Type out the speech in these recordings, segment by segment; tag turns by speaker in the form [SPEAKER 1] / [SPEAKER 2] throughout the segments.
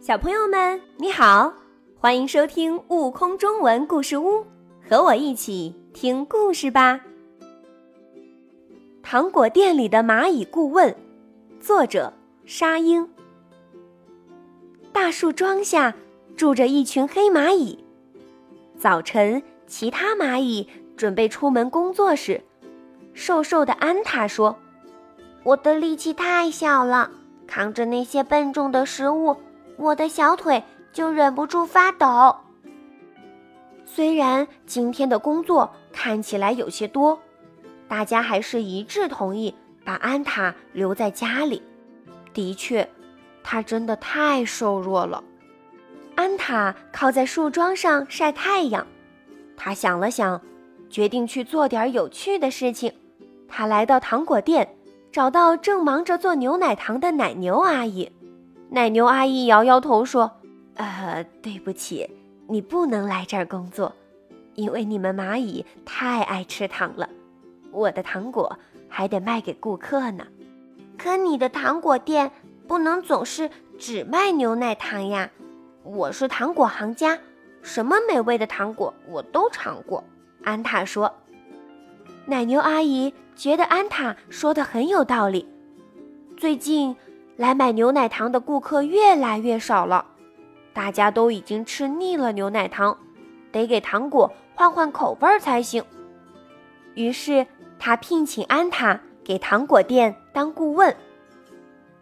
[SPEAKER 1] 小朋友们，你好，欢迎收听《悟空中文故事屋》，和我一起听故事吧。糖果店里的蚂蚁顾问，作者沙鹰。大树桩下住着一群黑蚂蚁。早晨，其他蚂蚁准备出门工作时，瘦瘦的安塔说：“
[SPEAKER 2] 我的力气太小了，扛着那些笨重的食物。”我的小腿就忍不住发抖。
[SPEAKER 1] 虽然今天的工作看起来有些多，大家还是一致同意把安塔留在家里。的确，他真的太瘦弱了。安塔靠在树桩上晒太阳。他想了想，决定去做点有趣的事情。他来到糖果店，找到正忙着做牛奶糖的奶牛阿姨。奶牛阿姨摇摇头说：“呃，对不起，你不能来这儿工作，因为你们蚂蚁太爱吃糖了。我的糖果还得卖给顾客呢。
[SPEAKER 2] 可你的糖果店不能总是只卖牛奶糖呀。我是糖果行家，什么美味的糖果我都尝过。”
[SPEAKER 1] 安塔说。奶牛阿姨觉得安塔说的很有道理。最近。来买牛奶糖的顾客越来越少了，大家都已经吃腻了牛奶糖，得给糖果换换口味才行。于是他聘请安塔给糖果店当顾问。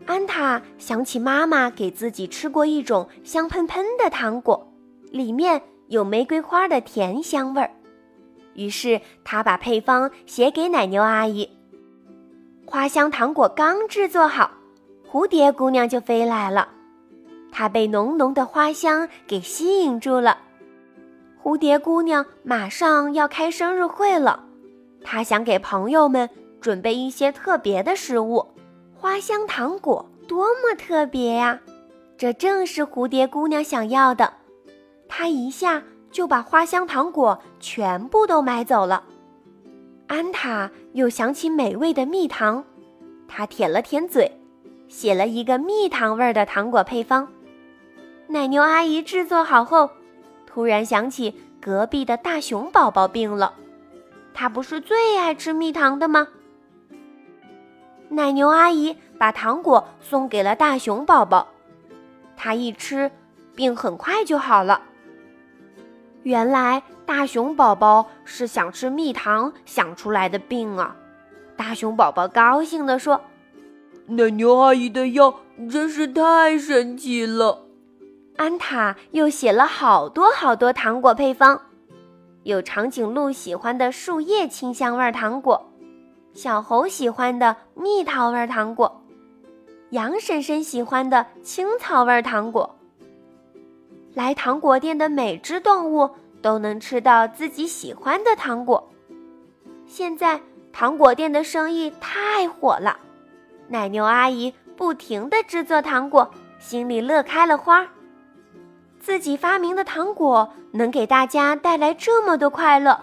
[SPEAKER 1] 安塔想起妈妈给自己吃过一种香喷喷的糖果，里面有玫瑰花的甜香味儿。于是他把配方写给奶牛阿姨。花香糖果刚制作好。蝴蝶姑娘就飞来了，她被浓浓的花香给吸引住了。蝴蝶姑娘马上要开生日会了，她想给朋友们准备一些特别的食物。花香糖果多么特别呀！这正是蝴蝶姑娘想要的。她一下就把花香糖果全部都买走了。安塔又想起美味的蜜糖，她舔了舔嘴。写了一个蜜糖味儿的糖果配方。奶牛阿姨制作好后，突然想起隔壁的大熊宝宝病了，他不是最爱吃蜜糖的吗？奶牛阿姨把糖果送给了大熊宝宝，他一吃，病很快就好了。原来大熊宝宝是想吃蜜糖想出来的病啊！大熊宝宝高兴地说。
[SPEAKER 3] 奶牛阿姨的药真是太神奇了。
[SPEAKER 1] 安塔又写了好多好多糖果配方，有长颈鹿喜欢的树叶清香味糖果，小猴喜欢的蜜桃味糖果，羊婶婶喜欢的青草味糖果。来糖果店的每只动物都能吃到自己喜欢的糖果。现在糖果店的生意太火了。奶牛阿姨不停地制作糖果，心里乐开了花。自己发明的糖果能给大家带来这么多快乐，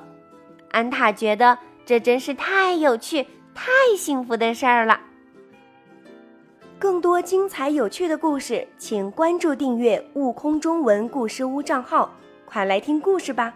[SPEAKER 1] 安塔觉得这真是太有趣、太幸福的事儿了。更多精彩有趣的故事，请关注订阅“悟空中文故事屋”账号，快来听故事吧。